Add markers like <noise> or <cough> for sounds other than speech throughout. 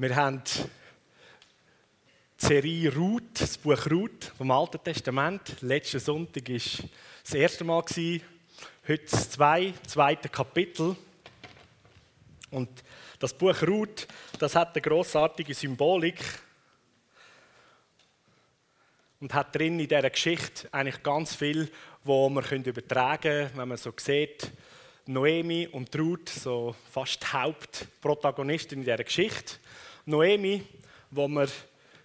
Wir haben die Serie Ruth, das Buch Ruth vom Alten Testament. Letzten Sonntag war das erste Mal. Heute das zwei, zweite Kapitel. Und das Buch Ruth, das hat eine grossartige Symbolik und hat drin in dieser Geschichte eigentlich ganz viel, wo man übertragen können, wenn man so sieht, Noemi und Ruth, so fast die Hauptprotagonistin in dieser Geschichte. Noemi, wo man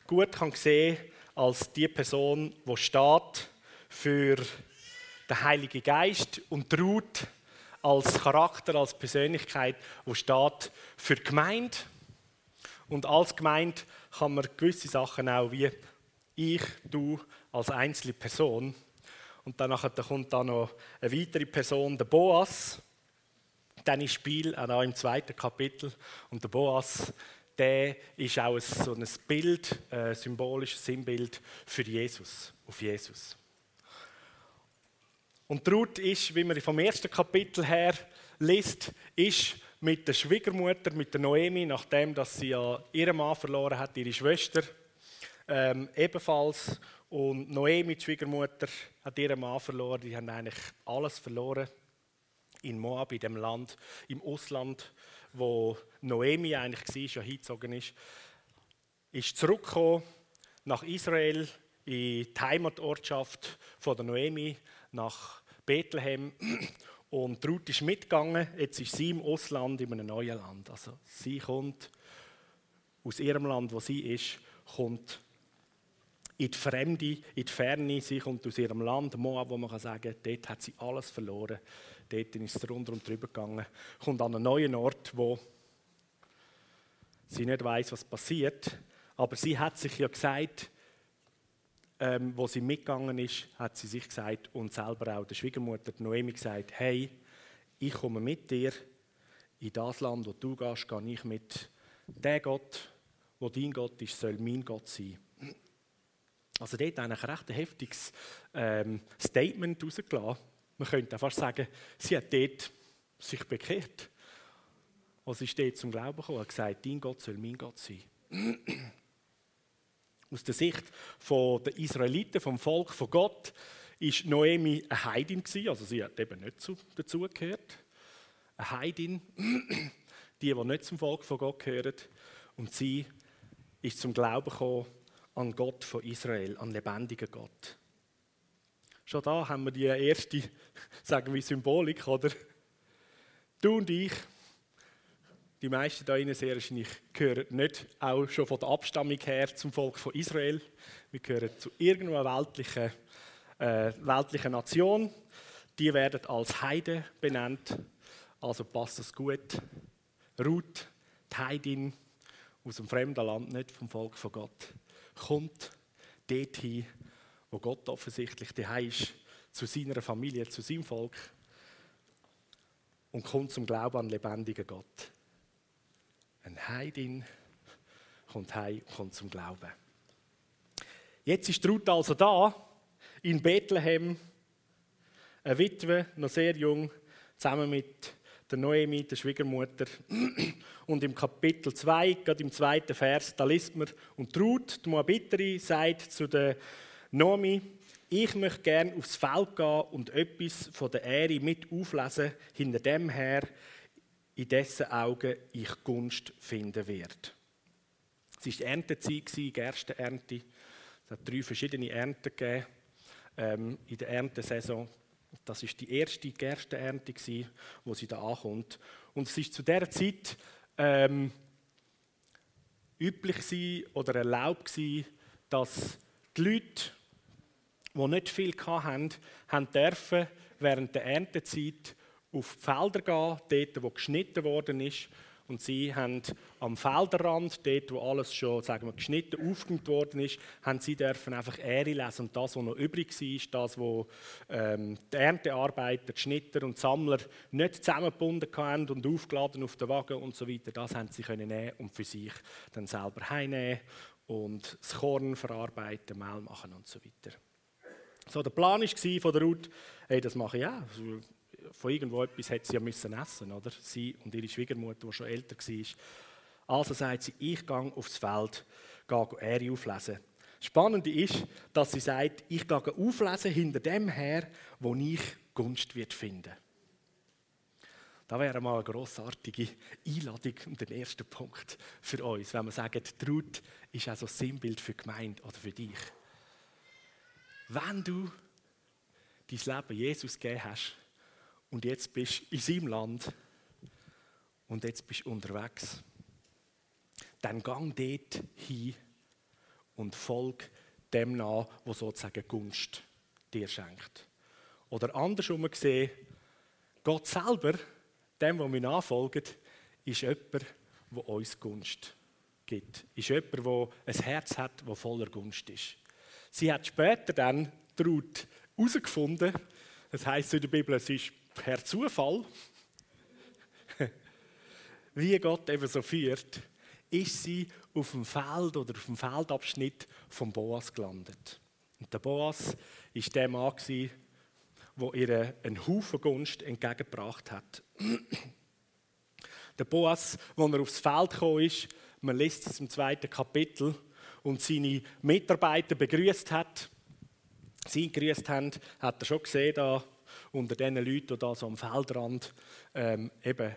gut kann sehen als die Person, die steht für den Heiligen Geist und Ruth als Charakter, als Persönlichkeit, die steht für die Gemeinde. Und als Gemeinde kann man gewisse Sachen auch wie ich, du als einzelne Person. Und dann kommt da noch eine weitere Person, der Boas. Dann ist Spiel auch im zweiten Kapitel. Und der Boas, der ist auch so ein Bild, ein symbolisches Sinnbild für Jesus, auf Jesus. Und Ruth ist, wie man vom ersten Kapitel her liest, ist mit der Schwiegermutter, mit der Noemi, nachdem dass sie ja ihren Mann verloren hat, ihre Schwester, ähm, ebenfalls. Und Noemi, die Schwiegermutter, hat ihren Mann verloren. Die haben eigentlich alles verloren in Moab, in dem Land, im Ausland, wo Noemi eigentlich war, schon hingezogen ist. Ist zurückgekommen nach Israel, in die Heimatortschaft von der Noemi, nach Bethlehem. Und Ruth ist mitgegangen. Jetzt ist sie im Ausland, in einem neuen Land. Also sie kommt aus ihrem Land, wo sie ist, kommt in die Fremde, in die Ferne. Sie kommt aus ihrem Land, Moab, wo man kann sagen dort hat sie alles verloren. Dort ist es runter und drüber gegangen. Kommt an einen neuen Ort, wo sie nicht weiß, was passiert. Aber sie hat sich ja gesagt, ähm, wo sie mitgegangen ist, hat sie sich gesagt und selber auch der Schwiegermutter Noemi gesagt: Hey, ich komme mit dir in das Land, wo du gehst, gehe ich mit. Der Gott, wo dein Gott ist, soll mein Gott sein. Also dort eigentlich ein recht heftiges ähm, Statement rausgelassen. Man könnte fast sagen, sie hat dort sich bekehrt. Und sie ist dort zum Glauben gekommen und gesagt, dein Gott soll mein Gott sein. <clears throat> Aus der Sicht der Israeliten, vom Volk von Gott, ist Noemi eine Heidin gewesen, also sie hat eben nicht dazugehört. Eine Heidin, <clears throat> die, die nicht zum Volk von Gott gehören. Und sie ist zum Glauben gekommen an Gott von Israel, an lebendigen Gott. Schon da haben wir die erste, sagen wir, Symbolik, oder? Du und ich, die meisten da sehr wahrscheinlich gehören nicht auch schon von der Abstammung her zum Volk von Israel. Wir gehören zu irgendeiner weltlichen, äh, weltlichen Nation. Die werden als Heide benannt. Also passt das gut. Ruth, die Heidin aus dem fremden Land, nicht vom Volk von Gott kommt dorthin, wo Gott offensichtlich daheim ist, zu seiner Familie, zu seinem Volk und kommt zum Glauben an den lebendigen Gott. Ein Heidin kommt heim und kommt zum Glauben. Jetzt ist Ruth also da, in Bethlehem, eine Witwe, noch sehr jung, zusammen mit der Noemi, der Schwiegermutter. Und im Kapitel 2, gerade im zweiten Vers, da liest man, und Ruth, die Moabiterin, sagt zu der Noemi, ich möchte gerne aufs Feld gehen und etwas von der Ehre mit auflesen, hinter dem her, in dessen Augen ich Gunst finden werde. Es war Erntezeit, Gerstenernte. Es hat drei verschiedene Ernten gegeben ähm, in der Erntesaison. Das ist die erste Gerstenernte, wo sie da ankommt. Und es ist zu der Zeit ähm, üblich oder erlaubt dass die Leute, die nicht viel hatten, haben dürfen während der Erntezeit auf die Felder gehen, dort, wo geschnitten worden ist, und sie haben am Felderrand, dort wo alles schon sagen wir, geschnitten, aufgehängt worden ist, haben sie dürfen einfach Ehre lesen. Und das, was noch übrig war, das, was ähm, die Erntearbeiter, die Schnitter und die Sammler nicht zusammengebunden haben und aufgeladen auf den Wagen und so weiter, das haben sie können nehmen und für sich dann selber heimnehmen und das Korn verarbeiten, Mehl machen und so weiter. So, der Plan war von der Ruth, hey, das mache ich auch. Also, von irgendwo etwas hätte sie ja müssen essen, oder? Sie und ihre Schwiegermutter, die schon älter war. Also sagt sie, ich gehe aufs Feld, gehe Ähre auflesen. Spannend ist, dass sie sagt, ich gehe auflesen hinter dem her, wo ich Gunst wird finden. Da wäre mal eine grossartige Einladung und der erste Punkt für uns, wenn wir sagen, Ruth ist also Sinnbild für die Gemeinde oder für dich. Wenn du dein Leben Jesus gegeben hast und jetzt bist du in seinem Land und jetzt bist du unterwegs, dann gang dort hin und folg dem nach, wo sozusagen Gunst dir schenkt. Oder andersrum gesehen, Gott selber, dem, wo wir nachfolgen, ist jemand, der uns Gunst gibt. Ist jemand, der ein Herz hat, das voller Gunst ist. Sie hat später dann Ruth herausgefunden, das heißt in der Bibel, es ist per Zufall, <laughs> wie Gott eben so führt, ist sie auf dem Feld oder auf dem Feldabschnitt von Boas gelandet. Und der Boas war der Mann, der ihr einen Haufen Gunst entgegengebracht hat. <clears throat> der Boas, als er aufs Feld gekommen ist, man liest es im zweiten Kapitel, und seine Mitarbeiter begrüßt hat, sie gegrüßt haben, hat er schon gesehen, da unter den Leuten, die da so am Feldrand ähm, eben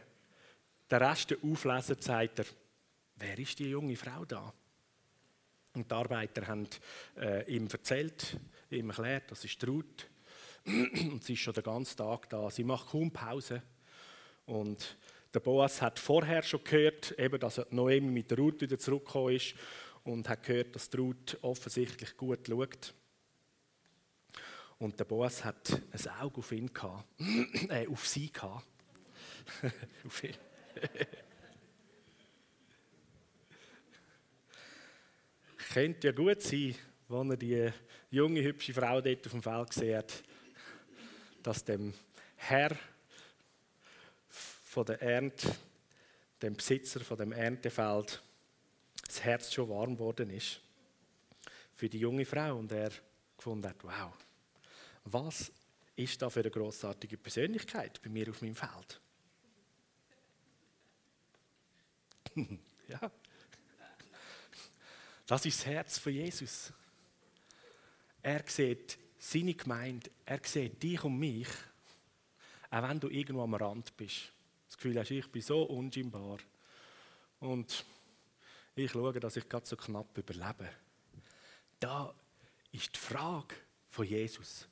den Rest auflesen, sagt er, wer ist die junge Frau da? Und die Arbeiter haben äh, ihm erzählt, ihm erklärt, das ist Ruth. <clears throat> Und sie ist schon den ganzen Tag da. Sie macht kaum Pause. Und der Boas hat vorher schon gehört, eben, dass Noemi mit der Ruth wieder zurückgekommen ist und hat gehört, dass Ruth offensichtlich gut schaut. Und der Boas hat ein Auge auf ihn gehabt, <clears throat> äh, auf sie gehabt. <laughs> auf ihn. <laughs> Könnte ja gut sein, wenn er die junge, hübsche Frau dort auf dem Feld sieht, dass dem Herr von der Ernte, dem Besitzer von dem Erntefeld, das Herz schon warm geworden ist für die junge Frau und er gefunden hat, wow, was ist da für eine großartige Persönlichkeit bei mir auf meinem Feld? <laughs> ja. Das ist das Herz von Jesus. Er sieht seine Gemeinde, er sieht dich und mich, auch wenn du irgendwo am Rand bist. Das Gefühl hast, ich bin so unscheinbar. Und ich schaue, dass ich gerade so knapp überlebe. Da ist die Frage von Jesus.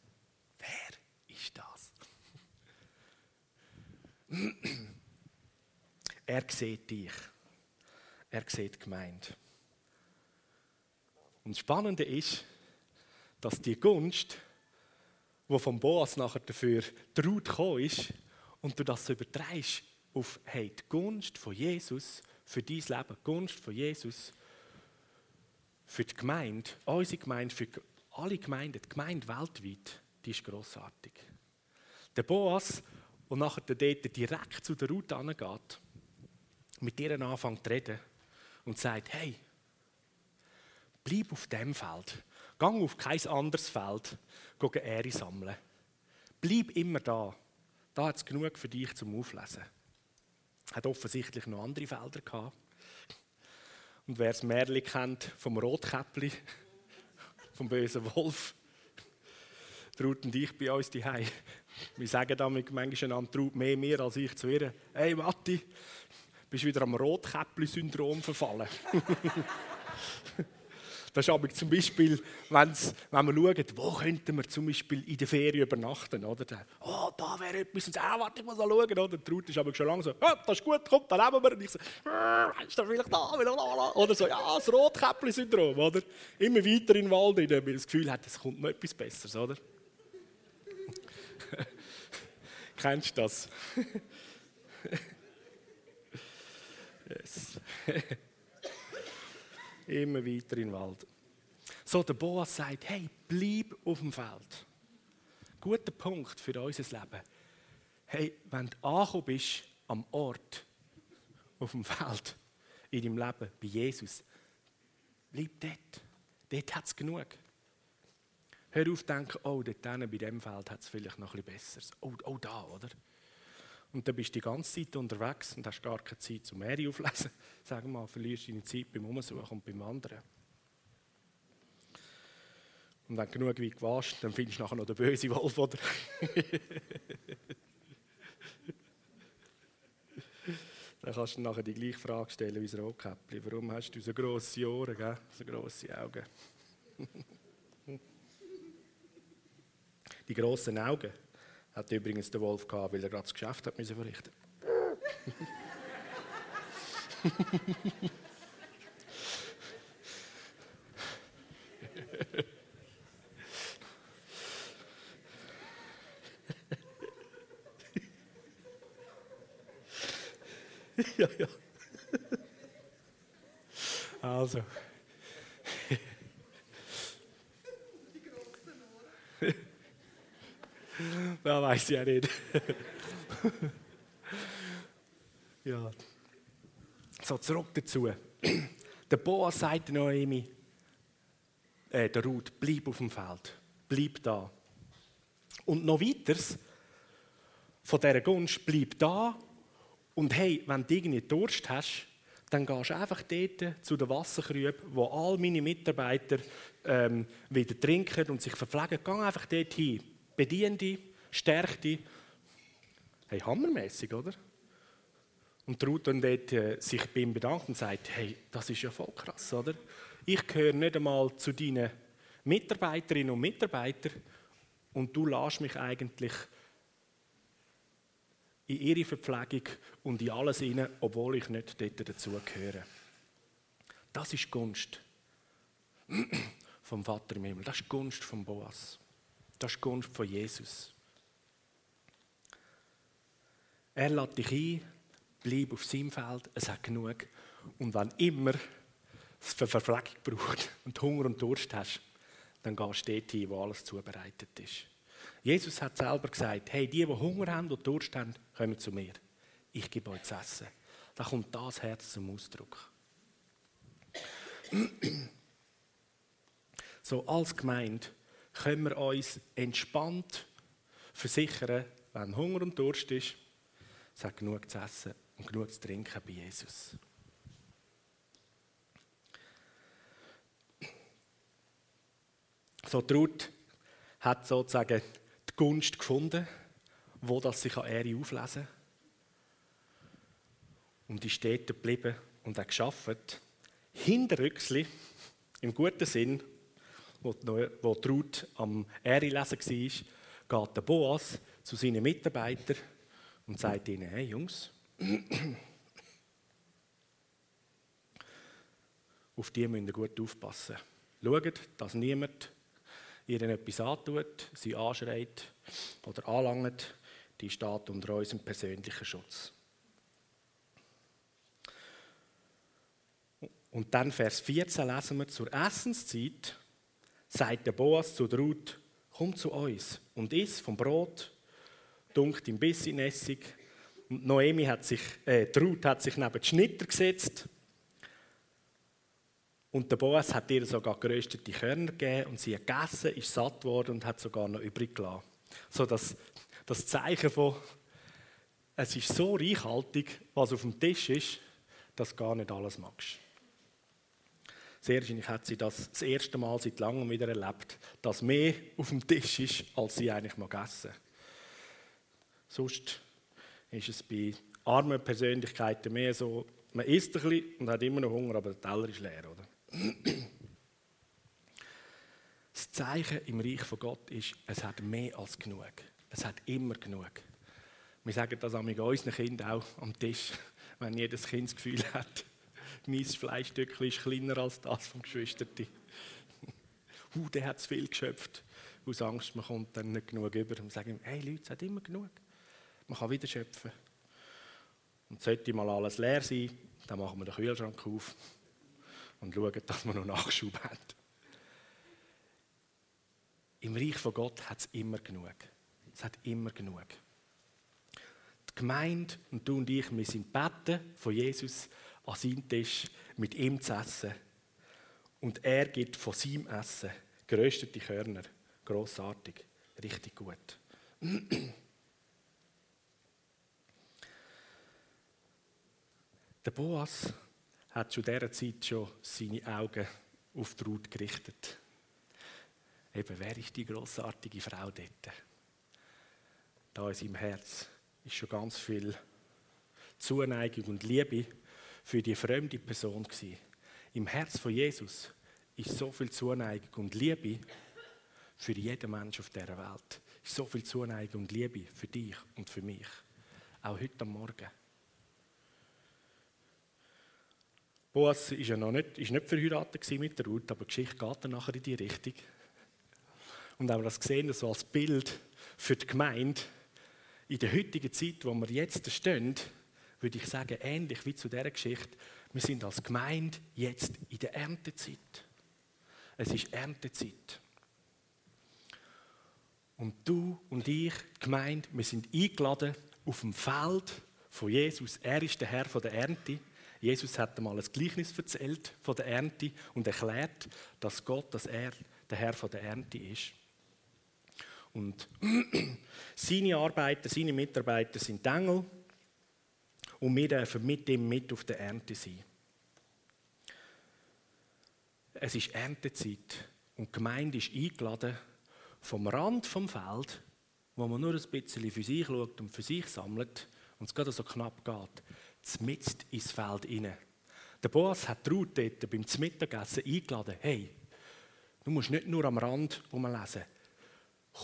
Wer ist das? <clears throat> er sieht dich. Er sieht die Gemeinde. Und das Spannende ist, dass die Gunst, die vom Boas nachher dafür traut ist, und du das übertreibst auf hey, die Gunst von Jesus für dein Leben, die Gunst von Jesus für die Gemeinde, unsere Gemeinde, für alle Gemeinden, die Gemeinde weltweit, die ist grossartig. Der Boas, der nachher dort direkt zu der Ruth angeht, mit ihr anfängt zu reden und sagt, hey, bleib auf dem Feld, gang auf kein anderes Feld, geh Ehre sammeln. Bleib immer da, da hat es genug für dich zum Auflesen. Hat offensichtlich noch andere Felder gehabt. Und wer das Märchen kennt vom Rotkäppli, <laughs> vom bösen Wolf, Traut und ich bei uns daheim. Wir sagen damit manchmal einander, Traut mehr mir als ich zu ihr. Hey Matti, bist wieder am Rotkäppli-Syndrom verfallen. <laughs> Das ist aber zum Beispiel, wenn's, wenn wir schauen, wo könnten wir zum Beispiel in der Ferien übernachten, oder? oh, da wäre etwas, und ah, warte, ich muss mal schauen, oder? Die Traut ist aber schon lange so, oh, das ist gut, komm, da leben wir. Und ich so, ist da vielleicht da, oder so, ja, das Rotkäppli-Syndrom, oder? Immer weiter in den Wald, weil man das Gefühl hat, es kommt noch etwas Besseres, oder? <laughs> Kennst du das? <laughs> yes. <laughs> Immer weiter in den Wald. So, der Boas sagt, hey, bleib auf dem Feld. Guter Punkt für unser Leben. Hey, wenn du angekommen bist am Ort, auf dem Feld, in deinem Leben, bei Jesus, bleib dort. Dort hat es genug. Hör auf zu denken, oh, dort bei diesem Feld hat es vielleicht noch etwas Besseres. Oh, oh, da, oder? Und dann bist du die ganze Zeit unterwegs und hast gar keine Zeit zum Meere auflesen. <laughs> Sag mal, verlierst deine Zeit beim Umsuchen und beim Wandern. Und wenn du genug weit warst, dann findest du nachher noch den bösen Wolf, oder? <laughs> dann kannst du nachher die gleiche Frage stellen wie das Rotkäppli. Warum hast du so grosse Ohren, gell? so grosse Augen? <laughs> die grossen Augen hat übrigens der Wolf gehabt, weil er gerade das Geschäft hat müssen verrichten. <laughs> ja, ja. Also. Ja, weiß ich ja nicht. ja. So, zurück dazu. Der Boas sagt Noemi, äh, der Ruth, bleib auf dem Feld, bleib da. Und noch weiters, von dieser Gunst, bleib da. Und hey, wenn du irgendwie Durst hast, dann gehst du einfach dort zu den Wasserkrüben, wo all meine Mitarbeiter ähm, wieder trinken und sich verpflegen. Geh einfach dort hin, stärke dich. Hey, hammermäßig, oder? Und Ruth dann dort äh, sich bei ihm bedankt und sagt, hey, das ist ja voll krass, oder? Ich gehöre nicht einmal zu deinen Mitarbeiterinnen und Mitarbeitern und du lässt mich eigentlich in ihre Verpflegung und in alles hinein, obwohl ich nicht dort dazugehöre. Das ist Gunst vom Vater im Himmel. Das ist Gunst vom Boas. Das ist Gunst von Jesus. Er lädt dich ein, bleib auf seinem Feld, es hat genug. Und wenn immer es für Verpflegung braucht und Hunger und Durst hast, dann gehst du dort hin, wo alles zubereitet ist. Jesus hat selber gesagt, hey, die, die Hunger haben und Durst haben, kommen zu mir. Ich gebe euch zu essen. Da kommt das Herz zum Ausdruck. <clears throat> So, als Gemeinde können wir uns entspannt versichern, wenn Hunger und Durst ist, es hat genug zu essen und genug zu trinken bei Jesus. So, Ruth hat sozusagen die Gunst gefunden, wo das sich an Ehre auflesen kann. Und die steht geblieben und hat geschafft. Hinterrücksli, im guten Sinn, wo die, Ruth am Ehre lesen war, geht der Boas zu seinen Mitarbeitern und sagt ihnen, hey Jungs, auf die müsst ihr gut aufpassen. Schaut, dass niemand ihnen etwas antut, sie anschreit oder anlangt, die steht unter unserem persönlichen Schutz. Und dann Vers 14 lesen wir, zur Essenszeit sagt der Boas zu der Ruth, komm zu uns und iss vom Brot, dunkt im Biss in Essig. Und Noemi hat sich, äh, die Ruth hat sich neben die Schnitter gesetzt und der Boas hat ihr sogar geröstete Körner gegeben und sie hat gegessen, ist satt geworden und hat sogar noch übrig gelassen. So dass das Zeichen von, es ist so reichhaltig, was auf dem Tisch ist, dass du gar nicht alles magst. Sehr wahrscheinlich hat sie das das erste Mal seit langem wieder erlebt, dass mehr auf dem Tisch ist, als sie eigentlich mag essen. Sonst ist es bei armen Persönlichkeiten mehr so, man isst ein bisschen und hat immer noch Hunger, aber der Teller ist leer, oder? Das Zeichen im Reich von Gott ist, es hat mehr als genug. Es hat immer genug. Wir sagen das mit unseren Kindern auch am Tisch, <laughs> wenn jedes Kind das Gefühl hat, mein Fleischstückchen ist kleiner als das vom Geschwisterti. <laughs> uh, der hat zu viel geschöpft. Aus Angst, man kommt dann nicht genug über. Und sagen, hey Leute, es hat immer genug. Man kann wieder schöpfen. Und sollte mal alles leer sein, dann machen wir den Kühlschrank auf und schauen, dass wir noch Nachschub haben. Im Reich von Gott hat es immer genug. Es hat immer genug. Die Gemeinde und du und ich, wir sind beten von Jesus an seinem Tisch mit ihm zu essen. Und er gibt von seinem Essen geröstete Körner. Grossartig, richtig gut. <clears throat> Der Boas hat zu dieser Zeit schon seine Augen auf die Ruth gerichtet. Eben, wer ist die großartige Frau dort? Da in seinem Herz ist schon ganz viel Zuneigung und Liebe für die fremde Person gewesen. Im Herz von Jesus ist so viel Zuneigung und Liebe für jeden Menschen auf dieser Welt. Ist so viel Zuneigung und Liebe für dich und für mich. Auch heute am Morgen. Boas ist ja noch nicht, ist nicht verheiratet mit der Ruth, aber die Geschichte geht dann nachher in die Richtung. Und auch das gesehen so als Bild für die Gemeinde. In der heutigen Zeit, wo wir jetzt stehen, würde ich sagen, ähnlich wie zu dieser Geschichte, wir sind als Gemeinde jetzt in der Erntezeit. Es ist Erntezeit. Und du und ich, die Gemeinde, wir sind eingeladen auf dem Feld von Jesus. Er ist der Herr der Ernte. Jesus hat einmal ein Gleichnis erzählt von der Ernte und erklärt, dass Gott, dass er der Herr der Ernte ist. Und <clears throat> seine Arbeiter, seine Mitarbeiter sind Engel und wir dürfen mit ihm mit auf der Ernte sein. Es ist Erntezeit und die Gemeinde ist eingeladen, vom Rand vom Feld, wo man nur ein bisschen für sich schaut und für sich sammelt und es gerade so knapp geht, zmitzt ins Feld hinein. Der Boas hat Ruth dort beim Mittagessen eingeladen, hey, du musst nicht nur am Rand rumlesen,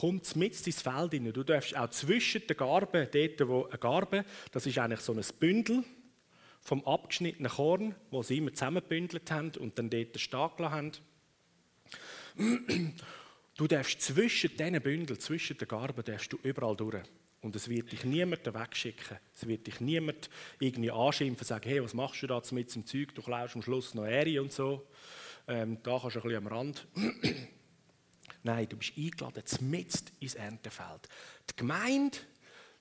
komm mit ins Feld hinein. Du darfst auch zwischen den Garben, dort wo eine Garbe, das ist eigentlich so ein Bündel vom abgeschnittenen Korn, wo sie immer zusammengebündelt haben und dann dort stehen haben. Du darfst zwischen diesen Bündeln, zwischen den Garben, darfst du überall durch. Und es wird dich niemand wegschicken. Es wird dich niemand irgendwie anschimpfen, sagen, hey, was machst du da mit dem Zeug? Du klaust am Schluss noch Äri und so. Ähm, da kannst du ein bisschen am Rand. Nein, du bist eingeladen, mitten ins Erntefeld. Die Gemeinde,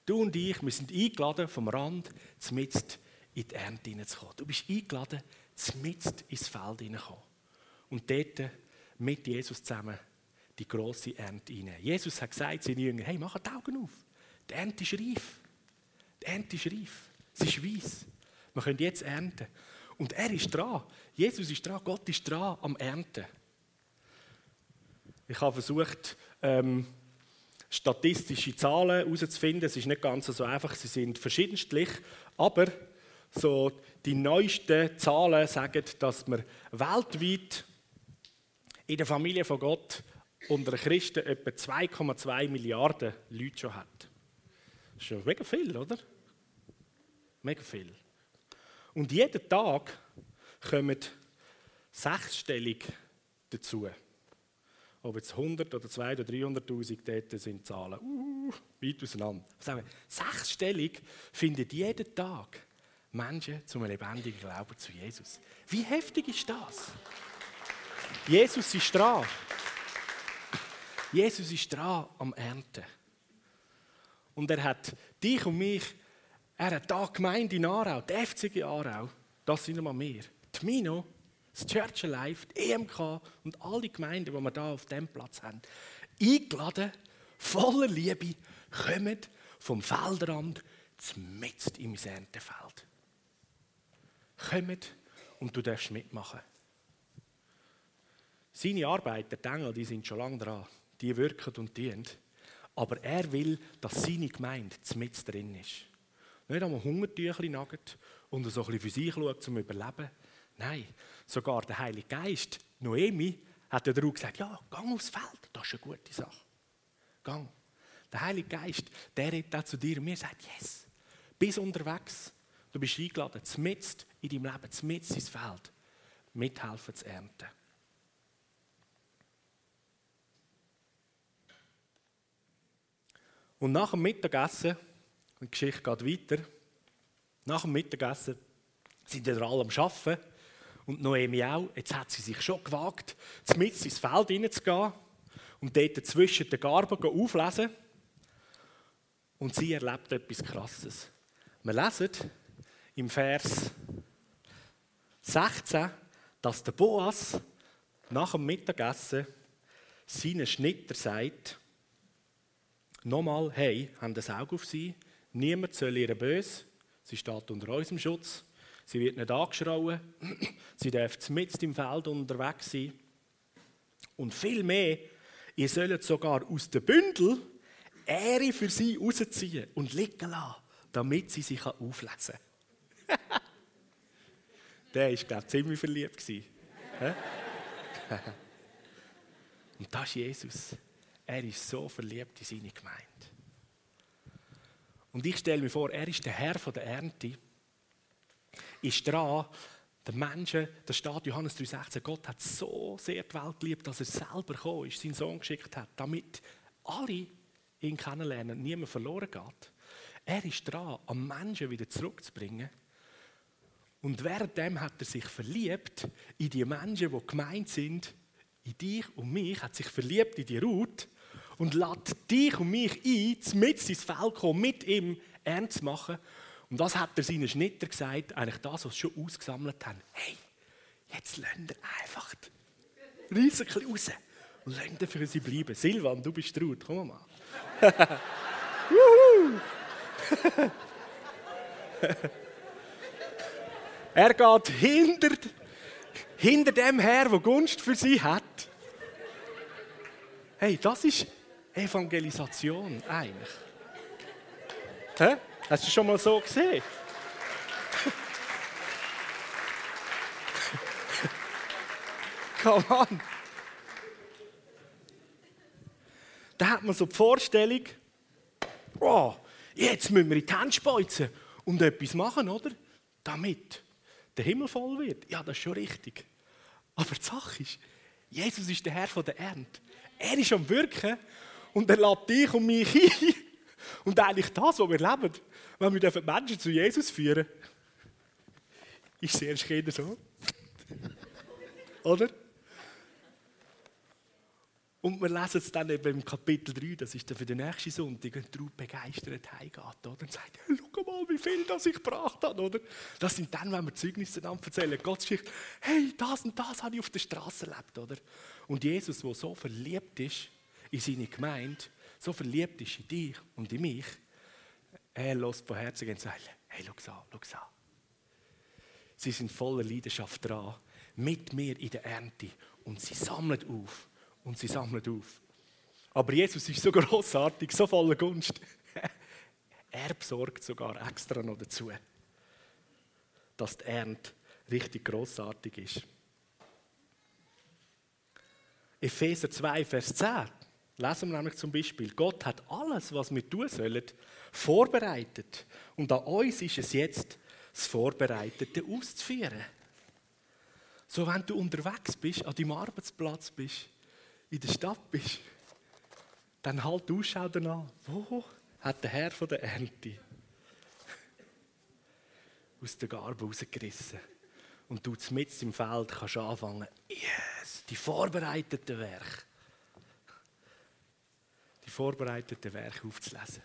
du und ich, wir sind eingeladen, vom Rand mitten in die Ernte hineinzukommen. Du bist eingeladen, mitten ins Feld hineinzukommen. Und dort mit Jesus zusammen die große Ernte hinein. Jesus hat gesagt seinen Jüngern, hey, mach die Augen auf. Die Ernte ist reif. Die Ernte ist reif. Sie ist weiss. Wir können jetzt ernten. Und er ist dran. Jesus ist dran. Gott ist dran am Ernten. Ich habe versucht, ähm, statistische Zahlen herauszufinden. Es ist nicht ganz so einfach. Sie sind verschiedenstlich. Aber so die neuesten Zahlen sagen, dass man weltweit in der Familie von Gott unter Christen etwa 2,2 Milliarden Leute schon hat. Das ist schon mega viel, oder? Mega viel. Und jeden Tag kommen sechsstellig dazu. Ob jetzt 100 oder 200 oder 300.000 dort sind Zahlen. Uh, weit auseinander. Sechsstellig findet jeden Tag Menschen zum lebendigen Glauben zu Jesus. Wie heftig ist das? Jesus ist dran. Jesus ist dran am Ernten. Und er hat dich und mich, er hat da Gemeinde in Aarau, die FCG Aarau, das sind einmal wir. Die Mino, das Church Alive, die EMK und all die Gemeinden, die wir da auf dem Platz haben, eingeladen, voller Liebe, kommen vom Feldrand mitten im Erntefeld. Kommt und du darfst mitmachen. Seine Arbeiter, die Engel, die sind schon lange dran die wirken und dienen. Aber er will, dass seine Gemeinde mit drin ist. Nicht einmal Hungertüchli nagt und so ein bisschen für sich schaut, zum Überleben. Nein, sogar der Heilige Geist, Noemi, hat ja darauf gesagt, ja, gang aufs Feld, das ist eine gute Sache. Gang. Der Heilige Geist, der redet auch zu dir und mir sagt, yes, bis unterwegs, du bist eingeladen, mit in deinem Leben, mit ins Feld, mithelfen zu ernten. Und nach dem Mittagessen, und die Geschichte geht weiter, nach dem Mittagessen sind wir alle am Arbeiten und Noemi auch. Jetzt hat sie sich schon gewagt, mit ins Feld hineinzugehen und dort zwischen den Garben auflesen. Und sie erlebt etwas Krasses. Wir lesen im Vers 16, dass der Boas nach dem Mittagessen seinen Schnitter sagt, Nochmal, hey, haben das Auge auf sie. Niemand soll ihr böse. Sie steht unter unserem Schutz. Sie wird nicht angeschrauen. Sie darf mitten im Feld unterwegs sein. Und viel mehr, ihr sollt sogar aus dem Bündel Ehre für sie rausziehen und liegen lassen, damit sie sich auflesen kann. <laughs> Der war, glaube ich, ziemlich verliebt. <laughs> und das ist Jesus. Er ist so verliebt in seine Gemeinde. Und ich stelle mir vor, er ist der Herr der Ernte, ist dran, den Menschen, da steht Johannes 3,16, Gott hat so sehr die Welt geliebt, dass er selber gekommen ist, seinen Sohn geschickt hat, damit alle ihn kennenlernen, niemand verloren geht. Er ist dran, am Menschen wieder zurückzubringen. Und währenddem hat er sich verliebt in die Menschen, die gemeint sind, in dich und mich, hat sich verliebt in die Ruth und lädt dich und mich ein, mit ins Feld kommen, mit ihm ernst machen. Und das hat er seinen Schnitter gesagt, eigentlich das, was sie schon ausgesammelt haben. Hey, jetzt lernt er einfach riesig raus und lernt für sie bleiben. Silvan, du bist traut, komm mal. <laughs> <laughs> er geht hinter, hinter dem her, der Gunst für sie hat. Hey, das ist Evangelisation eigentlich. Hä? Hast du schon mal so gesehen? Come on. Da hat man so die Vorstellung, oh, jetzt müssen wir in die Hände speuzen und etwas machen, oder? Damit der Himmel voll wird. Ja, das ist schon richtig. Aber die Sache ist, Jesus ist der Herr der Ernte. Er ist am Wirken und er lädt dich und mich ein. Und eigentlich das, was wir leben, wenn wir Menschen zu Jesus führen, ist sehr jeder so. <laughs> Oder? Und wir lesen es dann eben im Kapitel 3, das ist dann für den nächsten Sonntag, und Traut begeistert heimgeht, oder? Und sagt, hey, schau mal, wie viel das ich gebracht habe, oder? Das sind dann, wenn wir Zeugnisse dann erzählen, Gottes Geschichte, hey, das und das habe ich auf der Straße erlebt, oder? Und Jesus, der so verliebt ist in seine Gemeinde, so verliebt ist in dich und in mich, er lässt von Herzen und sagt, hey, schau an, schau an. Sie sind voller Leidenschaft dran, mit mir in der Ernte und sie sammeln auf und sie sammeln auf. Aber Jesus ist so großartig, so voller Gunst. <laughs> er besorgt sogar extra noch dazu, dass die Ernte richtig großartig ist. Epheser 2, Vers 10 lesen wir nämlich zum Beispiel, Gott hat alles, was wir tun sollen, vorbereitet. Und an uns ist es jetzt, das Vorbereitete auszuführen. So, wenn du unterwegs bist, an deinem Arbeitsplatz bist, in der Stadt bist, dann halt Ausschau danach, wo hat der Herr von der Ernte aus der Garbe rausgerissen. Und du mit im Feld kannst anfangen, yes, die vorbereiteten Werke. Die vorbereiteten Werke aufzulesen.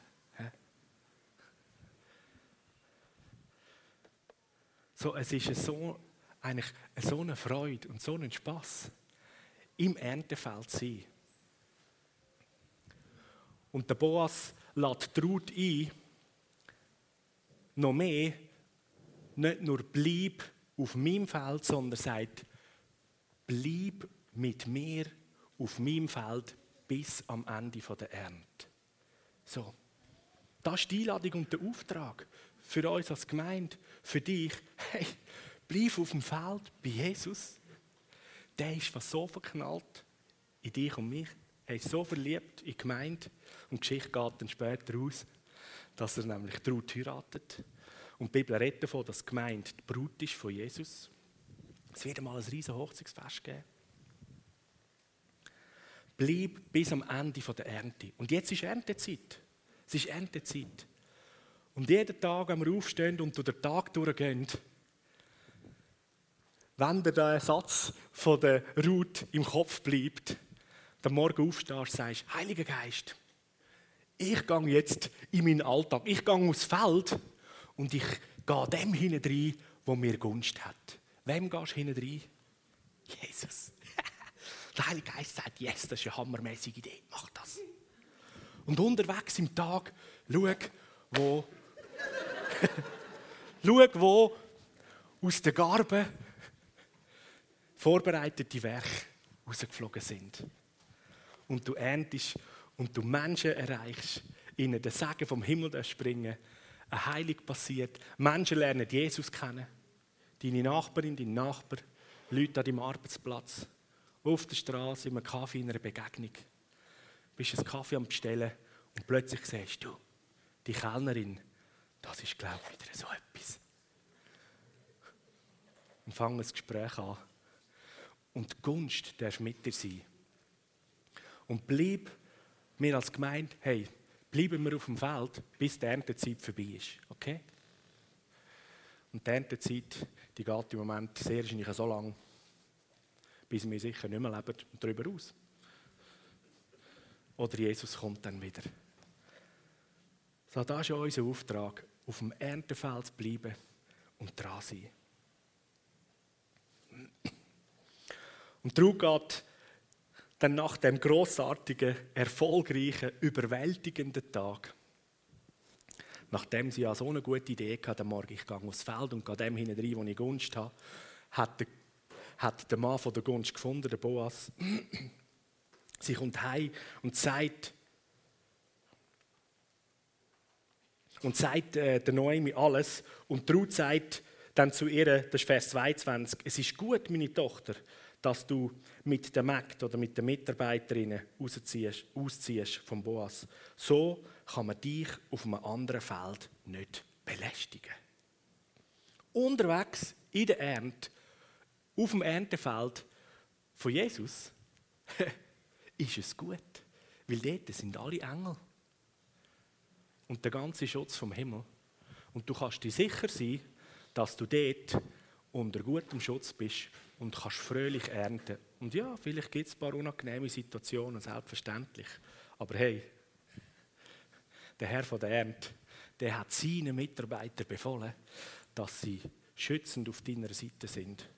So, es ist so, eigentlich so eine Freude und so ein Spaß im Erntefeld sein. Und der Boas lädt Ruth ein, noch mehr, nicht nur bleib auf meinem Feld, sondern sagt, bleib mit mir auf meinem Feld bis am Ende der Ernte. So, das ist die Einladung und der Auftrag für uns als Gemeinde, für dich. Hey, bleib auf dem Feld bei Jesus der ist was so verknallt in dich und mich. Er ist so verliebt in die Gemeinde. Und die Geschichte geht dann später aus, dass er nämlich die Ruth heiratet. Und die Bibel redet davon, dass die Gemeinde die Brut ist von Jesus. Es wird einmal ein riesen Hochzeitsfest geben. Bleib bis am Ende der Ernte. Und jetzt ist Erntezeit. Es ist Erntezeit. Und jeden Tag, wenn wir aufstehen und durch den Tag durchgehen, wenn dir der Satz von der Ruth im Kopf bleibt, dann morgen aufstehst und sagst, Heiliger Geist, ich gehe jetzt in meinen Alltag, ich gehe aufs Feld und ich gehe dem hinein, wo mir Gunst hat. Wem gehst du hinein? Jesus. Der Heilige Geist sagt, yes, das ist eine hammermäßige Idee, mach das. Und unterwegs im Tag, schau, wo, <laughs> schau, wo aus der Garbe vorbereitete Werke rausgeflogen sind. Und du erntest und du Menschen erreichst, ihnen den Segen vom Himmel springen, eine Heilung passiert, Menschen lernen Jesus kennen, deine Nachbarin, dein Nachbar, Leute an deinem Arbeitsplatz, auf der Straße, in einem Kaffee, in einer Begegnung. Du bist einen Kaffee am Bestellen und plötzlich siehst du, die Kellnerin, das ist, glaube ich, wieder so etwas. Und fangen das Gespräch an. Und die Gunst darf mit dir sein. Und bleib mir als Gemeinde, hey, bleiben wir auf dem Feld, bis die Erntezeit vorbei ist. Okay? Und die Erntezeit, die geht im Moment sehr wahrscheinlich so lang, bis wir sicher nicht mehr leben darüber aus. Oder Jesus kommt dann wieder. So, das ist ja unser Auftrag, auf dem Erntefeld zu bleiben und dran sein. Und darum geht dann nach dem großartigen, erfolgreichen, überwältigenden Tag, nachdem sie ja so eine gute Idee hatte, am Morgen, ich gehe aufs Feld und gehe dem hinein, wo ich Gunst habe, hat der, hat der Mann von der Gunst gefunden, der Boas. sie kommt heim und sagt, und sagt äh, der Noemi alles und Ruth sagt dann zu ihr, das ist Vers 22, es ist gut, meine Tochter, dass du mit der Magd oder mit den Mitarbeiterinnen ausziehst, ausziehst vom Boas. So kann man dich auf einem anderen Feld nicht belästigen. Unterwegs in der Ernte, auf dem Erntefeld von Jesus, <laughs> ist es gut, weil dort sind alle Engel und der ganze Schutz vom Himmel. Und du kannst dir sicher sein, dass du dort unter gutem Schutz bist und kannst fröhlich ernten. Und ja, vielleicht gibt es ein paar unangenehme Situationen, selbstverständlich. Aber hey, der Herr von der Ernte, der hat seinen Mitarbeitern befohlen, dass sie schützend auf deiner Seite sind.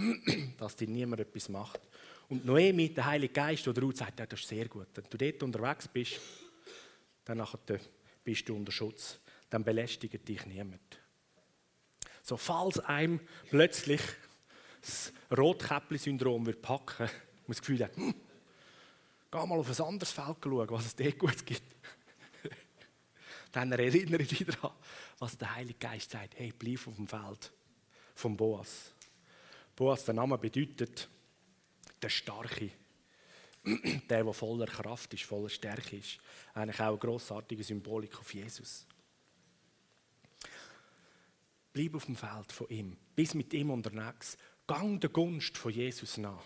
<clears throat> dass dir niemand etwas macht. Und Noemi, der Heilige Geist, oder Ruth sagt, ja, das ist sehr gut. Wenn du dort unterwegs bist, dann bist du unter Schutz. Dann belästigt dich niemand. So, falls einem plötzlich das Rotkäppli-Syndrom wird packen, <laughs> man das Gefühl hat, hm, geh mal auf ein anderes Feld schauen, was es dort gut gibt. <laughs> Dann erinnere dich daran, was der Heilige Geist sagt. Hey, bleib auf dem Feld vom Boas. Boas, der Name bedeutet der Starke. <clears throat> Der, der voller Kraft ist, voller Stärke ist. Eigentlich auch eine grossartige Symbolik auf Jesus. Bleib auf dem Feld von ihm. Bis mit ihm unterwegs. Gang der Gunst von Jesus nach.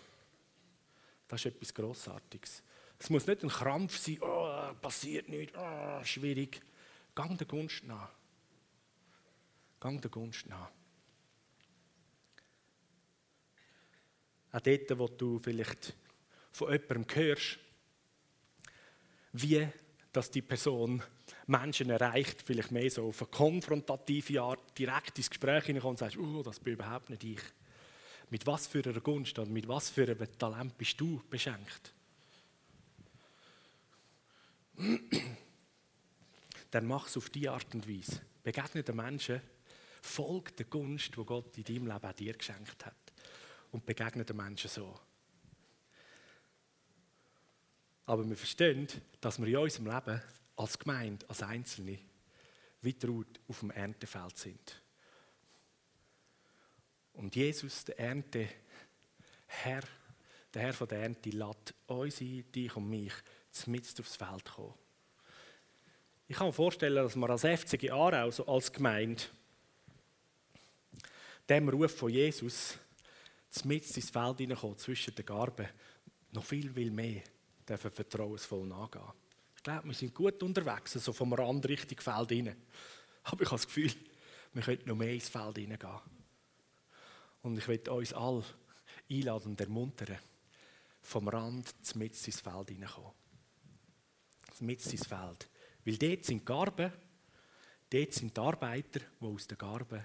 Das ist etwas Grossartiges. Es muss nicht ein Krampf sein, oh, passiert nichts, oh, schwierig. Gang der Gunst nach. Gang der Gunst nach. Auch dort, wo du vielleicht von jemandem hörst, wie dass die Person Menschen erreicht, vielleicht mehr so auf eine konfrontative Art, direkt ins Gespräch hineinkommt und sagst, oh, das bin überhaupt nicht ich. Mit was für einer Gunst und mit was für einem Talent bist du beschenkt? Dann mach es auf diese Art und Weise. Begegne den Menschen, folg der Gunst, die Gott in deinem Leben auch dir geschenkt hat. Und begegne den Menschen so. Aber wir verstehen, dass wir in unserem Leben als Gemeinde, als Einzelne, weiter auf dem Erntefeld sind. Und Jesus, der Ernte, Herr, der Herr von der Ernte, lässt uns, dich und mich, mitten aufs Feld kommen. Ich kann mir vorstellen, dass wir als FCG Aarau, also als Gemeinde, dem Ruf von Jesus, mitten ins Feld hineinkommen, zwischen den Garben, noch viel, viel mehr dürfen vertrauensvoll nachgehen. Ich glaube, wir sind gut unterwegs, also vom Rand Richtung Feld rein. Aber ich habe das Gefühl, wir könnten noch mehr ins Feld hineingehen. Und ich möchte uns alle einladen und ermuntern, vom Rand mit ins Feld hineinkommen. Mit ins Feld. Weil dort sind die Garben, dort sind die Arbeiter, die aus den Garben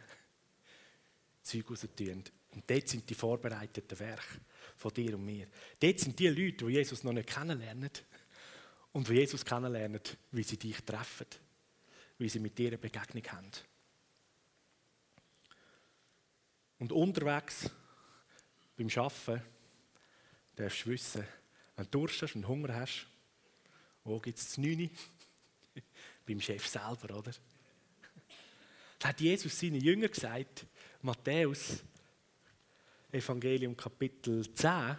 Zeug raus tun. Und dort sind die vorbereiteten Werke von dir und mir. Dort sind die Leute, die Jesus noch nicht kennenlernen und die Jesus kennenlernen, wie sie dich treffen, wie sie mit dir eine Begegnung haben. Und unterwegs, beim Arbeiten, darfst du wissen, wenn du Durst hast und Hunger hast, wo gibt es Neune? <laughs> beim Chef selber, oder? Da hat Jesus seinen Jüngern gesagt, Matthäus, Evangelium Kapitel 10,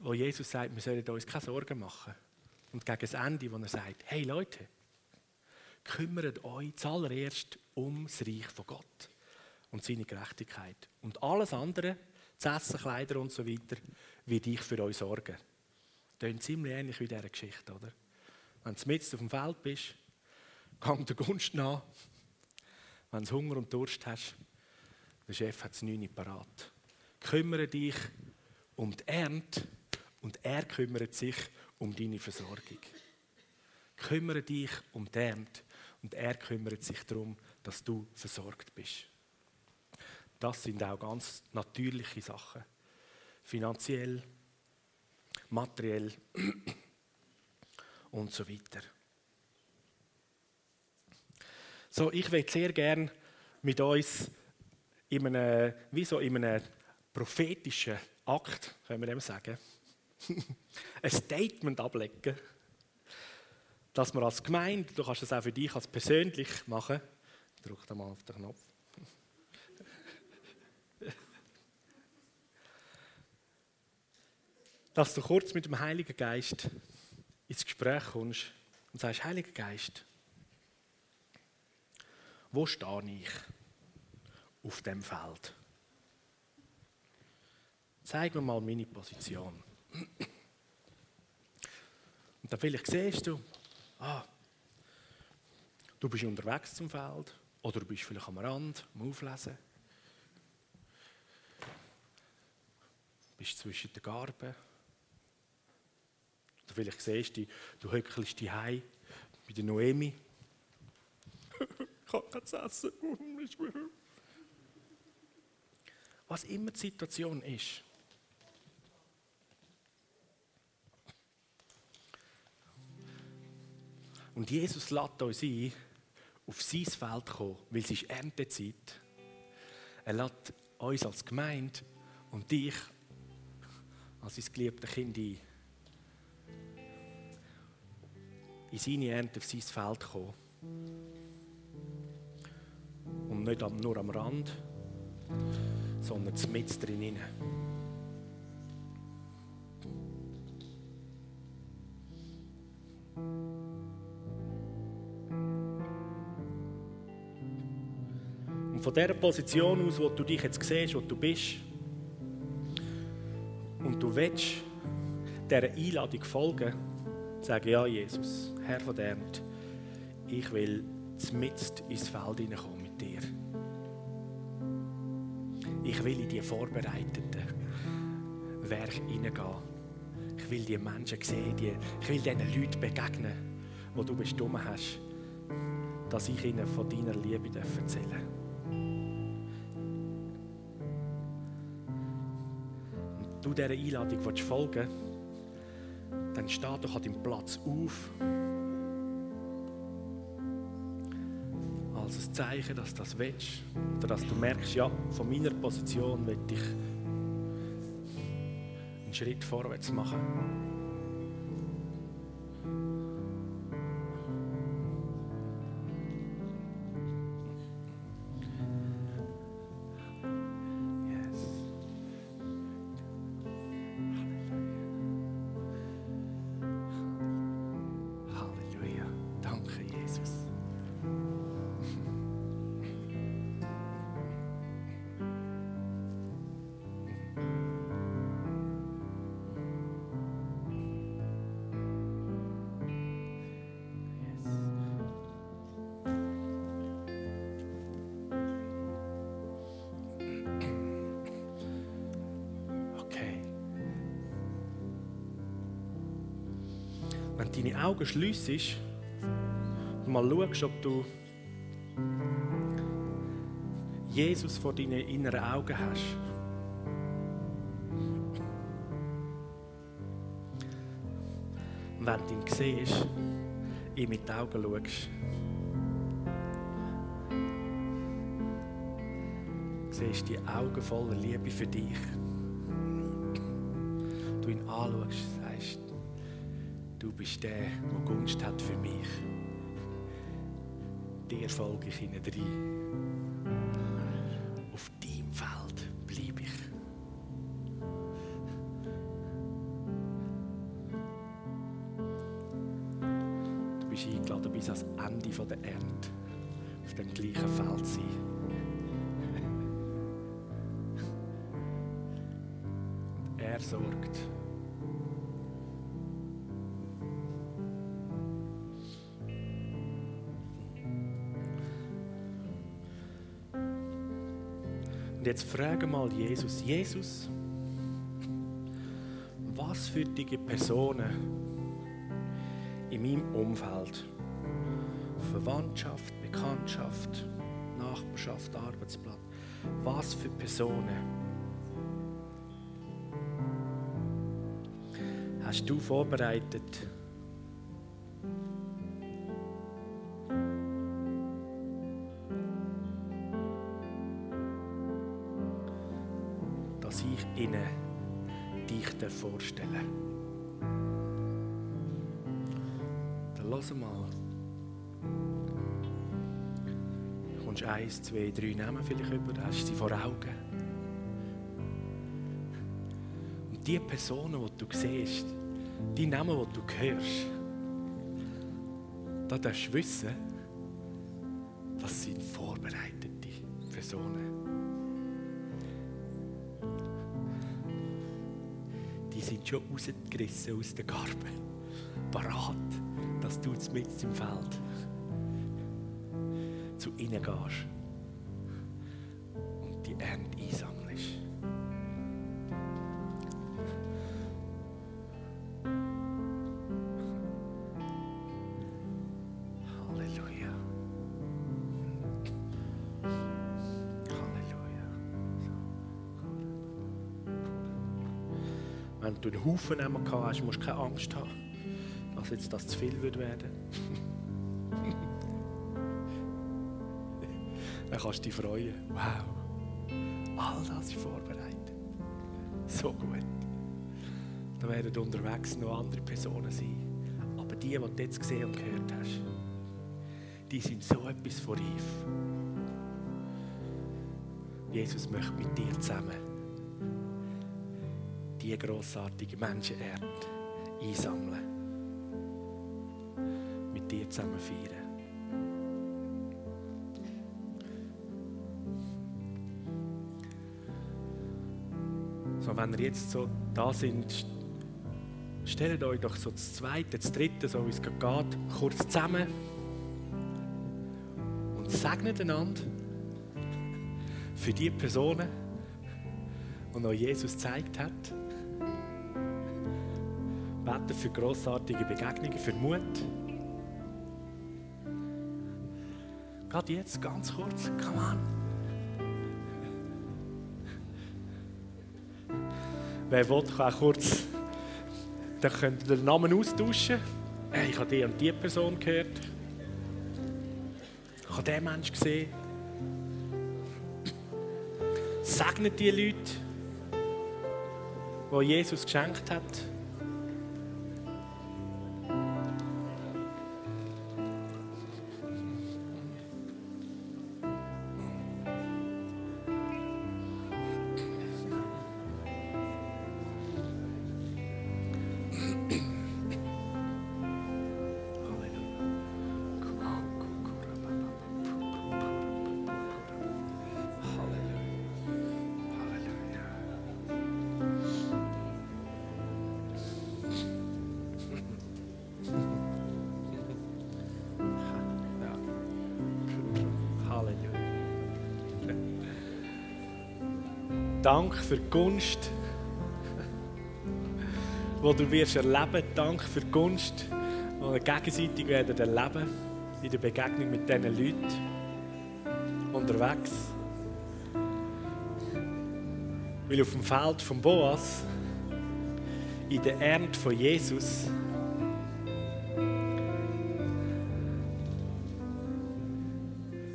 wo Jesus sagt, wir sollen uns keine Sorgen machen. Und gegen das Ende, wo er sagt, hey Leute, kümmert euch zuallererst um das Reich von Gott und seine Gerechtigkeit. Und alles andere, das Kleider und so weiter, wird ich für euch sorgen. Das ist ziemlich ähnlich wie dieser Geschichte, oder? Wenn du mitten auf dem Feld bist, gang der Gunst nach. Wenn du Hunger und Durst hast, der Chef hat es nicht parat. Kümmere dich um die Ernte und er kümmert sich um deine Versorgung. Kümmere dich um die Ernte und er kümmert sich darum, dass du versorgt bist. Das sind auch ganz natürliche Sachen. Finanziell, materiell und so weiter. So, ich will sehr gerne mit uns in einem, wie so in einem prophetischen Akt, können wir dem sagen, <laughs> ein Statement ablegen, dass wir als Gemeinde, du kannst das auch für dich als persönlich machen, drück da mal auf den Knopf. <laughs> dass du kurz mit dem Heiligen Geist ins Gespräch kommst und sagst, Heiliger Geist, wo stehe ich auf dem Feld? Zeig mir mal meine Position. Und dann vielleicht siehst du, ah, du bist unterwegs zum Feld oder du bist vielleicht am Rand, am Auflesen. Du bist zwischen den Garben oder vielleicht siehst du, du hückelst die bei der Noemi. <laughs> ich habe kein Essen. Was immer die Situation ist. Und Jesus lädt uns ein, auf sein Feld zu kommen, weil es ist Erntezeit. Er lädt uns als Gemeinde und dich als sein geliebtes Kind ein. in seine Ernte auf sein Feld kommen. Und nicht nur am Rand, sondern mit drin. Und von dieser Position aus, wo du dich jetzt siehst, wo du bist, und du willst dieser Einladung folgen, sagen, ja Jesus, Herr von der Ernte, ich will mitten ins Feld hineinkommen mit dir. Ich will in die vorbereiteten Werke hineingehen. Ich will die Menschen sehen, die, ich will diesen Leuten begegnen, wo du bestimmt hast, dass ich ihnen von deiner Liebe erzählen darf. Und du dieser Einladung folgen willst, dann steh doch an deinem Platz auf. Als ein Zeichen, dass du das willst. Oder dass du merkst, ja, von meiner Position will ich einen Schritt vorwärts machen. Schliessest und mal schaust, ob du Jesus vor deinen inneren Augen hast. Und wenn du ihn siehst, ihm mit den Augen schaust, siehst die Augen voller Liebe für dich. Du ihn anschaust, du bist der, der Gunst hat für mich. Dir folge ich ihnen Und jetzt frage mal Jesus, Jesus, was für die Personen in meinem Umfeld, Verwandtschaft, Bekanntschaft, Nachbarschaft, Arbeitsplatz, was für Personen? Hast du vorbereitet, lass mal. Du kommst eins, zwei, drei Namen vielleicht über, hast sie vor Augen. Und die Personen, die du siehst, die Namen, die du hörst, da darfst du wissen, das sind vorbereitete Personen. die sind schon rausgerissen aus der Garbe. Parat, dass du mit im Feld zu ihnen gehst und die Ernte einsammelst. Halleluja. Halleluja. Wenn du einen Haufen gehabt hast, musst du keine Angst haben, dass jetzt das zu viel wird werden. <laughs> Dann kannst du dich freuen. Wow, all das ist vorbereitet. So gut. Da werden unterwegs noch andere Personen sein. Aber die, die du jetzt gesehen und gehört hast, die sind so etwas von reif. Jesus möchte mit dir zusammen die grossartige Menschenernte einsammeln. Mit dir zusammen feiern. So, wenn ihr jetzt so da sind, stellt euch doch so das zweite, das dritte, so wie es geht, kurz zusammen und segnet einander für die Personen, die euch Jesus gezeigt hat. Beten für grossartige Begegnungen, für Mut. Gerade jetzt, ganz kurz, come on. Wer will, kann auch kurz, dann könnt ihr den Namen austauschen. Ich habe die und die Person gehört. Ich habe diesen Menschen gesehen. Segnet die Leute, die Jesus geschenkt hat. Dank für die Gunst, die du wirst erleben. Dank für die Gunst, die wir gegenseitig werden erleben in der Begegnung mit diesen Leuten unterwegs. Weil auf dem Feld von Boas, in der Ernte von Jesus,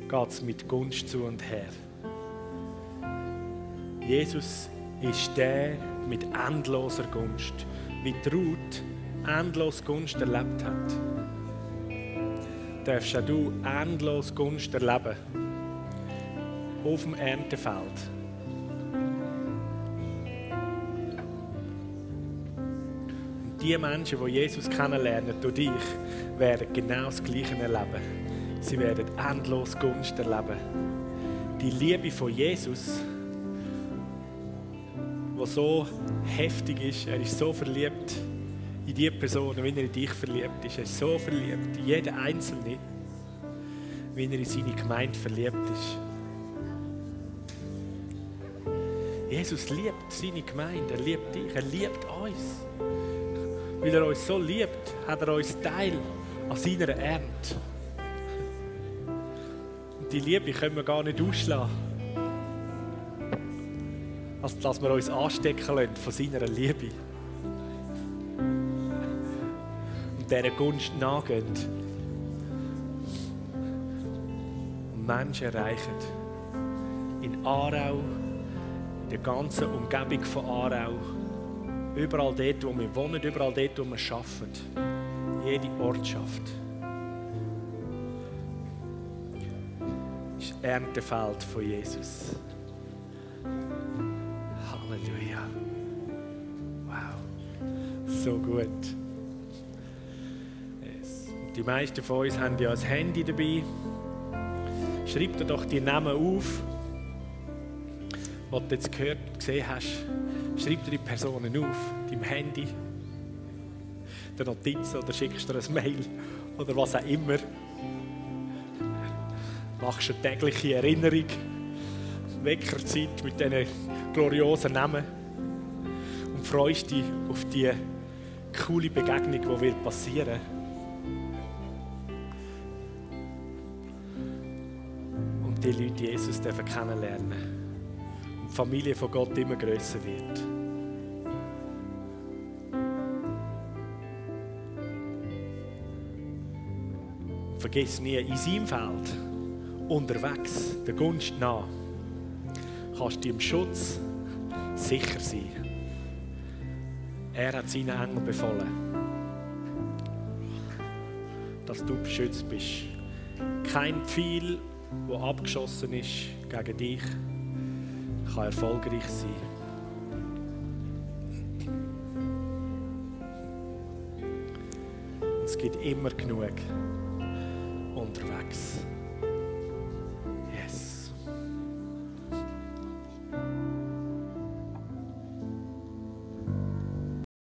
geht es mit Gunst zu und her. Jesus ist der mit endloser Gunst, wie die Ruth endlos Gunst erlebt hat. Darfst auch du endlos Gunst erleben auf dem Erntefeld. Und die Menschen, die Jesus kennenlernen durch dich, werden genau das Gleiche erleben. Sie werden endlos Gunst erleben. Die Liebe von Jesus, die so heftig ist, er ist so verliebt in die Person, wie er in dich verliebt ist. Er ist so verliebt in jeden Einzelnen, wie er in seine Gemeinde verliebt ist. Jesus liebt seine Gemeinde, er liebt dich, er liebt uns. Weil er uns so liebt, hat er uns Teil an seiner Ernte. Und die Liebe können wir gar nicht ausschlagen. Als dass wir uns anstecken lassen von seiner Liebe. Und dieser Gunst nachgehen. Und Menschen erreichen. In Aarau, in der ganzen Umgebung von Aarau, überall dort, wo wir wohnen, überall dort, wo wir arbeiten, jede Ortschaft. ist Erntefeld von Jesus. So gut. Yes. Die meisten von uns haben ja ein Handy dabei. Schreib dir doch die Namen auf, die du jetzt gehört, gesehen hast. Schreib dir die Personen auf, deinem Handy, der Notiz oder schickst dir ein Mail oder was auch immer. Machst eine tägliche Erinnerung, Weckerzeit mit diesen gloriosen Namen und freust dich auf die coole Begegnung, die wird passieren Und die Leute Jesus dürfen kennenlernen und die Familie von Gott immer größer wird. Vergiss nie, in seinem Feld, unterwegs, der Gunst nach, kannst du im Schutz sicher sein. Er hat seinen Engel befohlen, dass du beschützt bist. Kein Pfeil, der abgeschossen ist gegen dich, kann erfolgreich sein. Es gibt immer genug.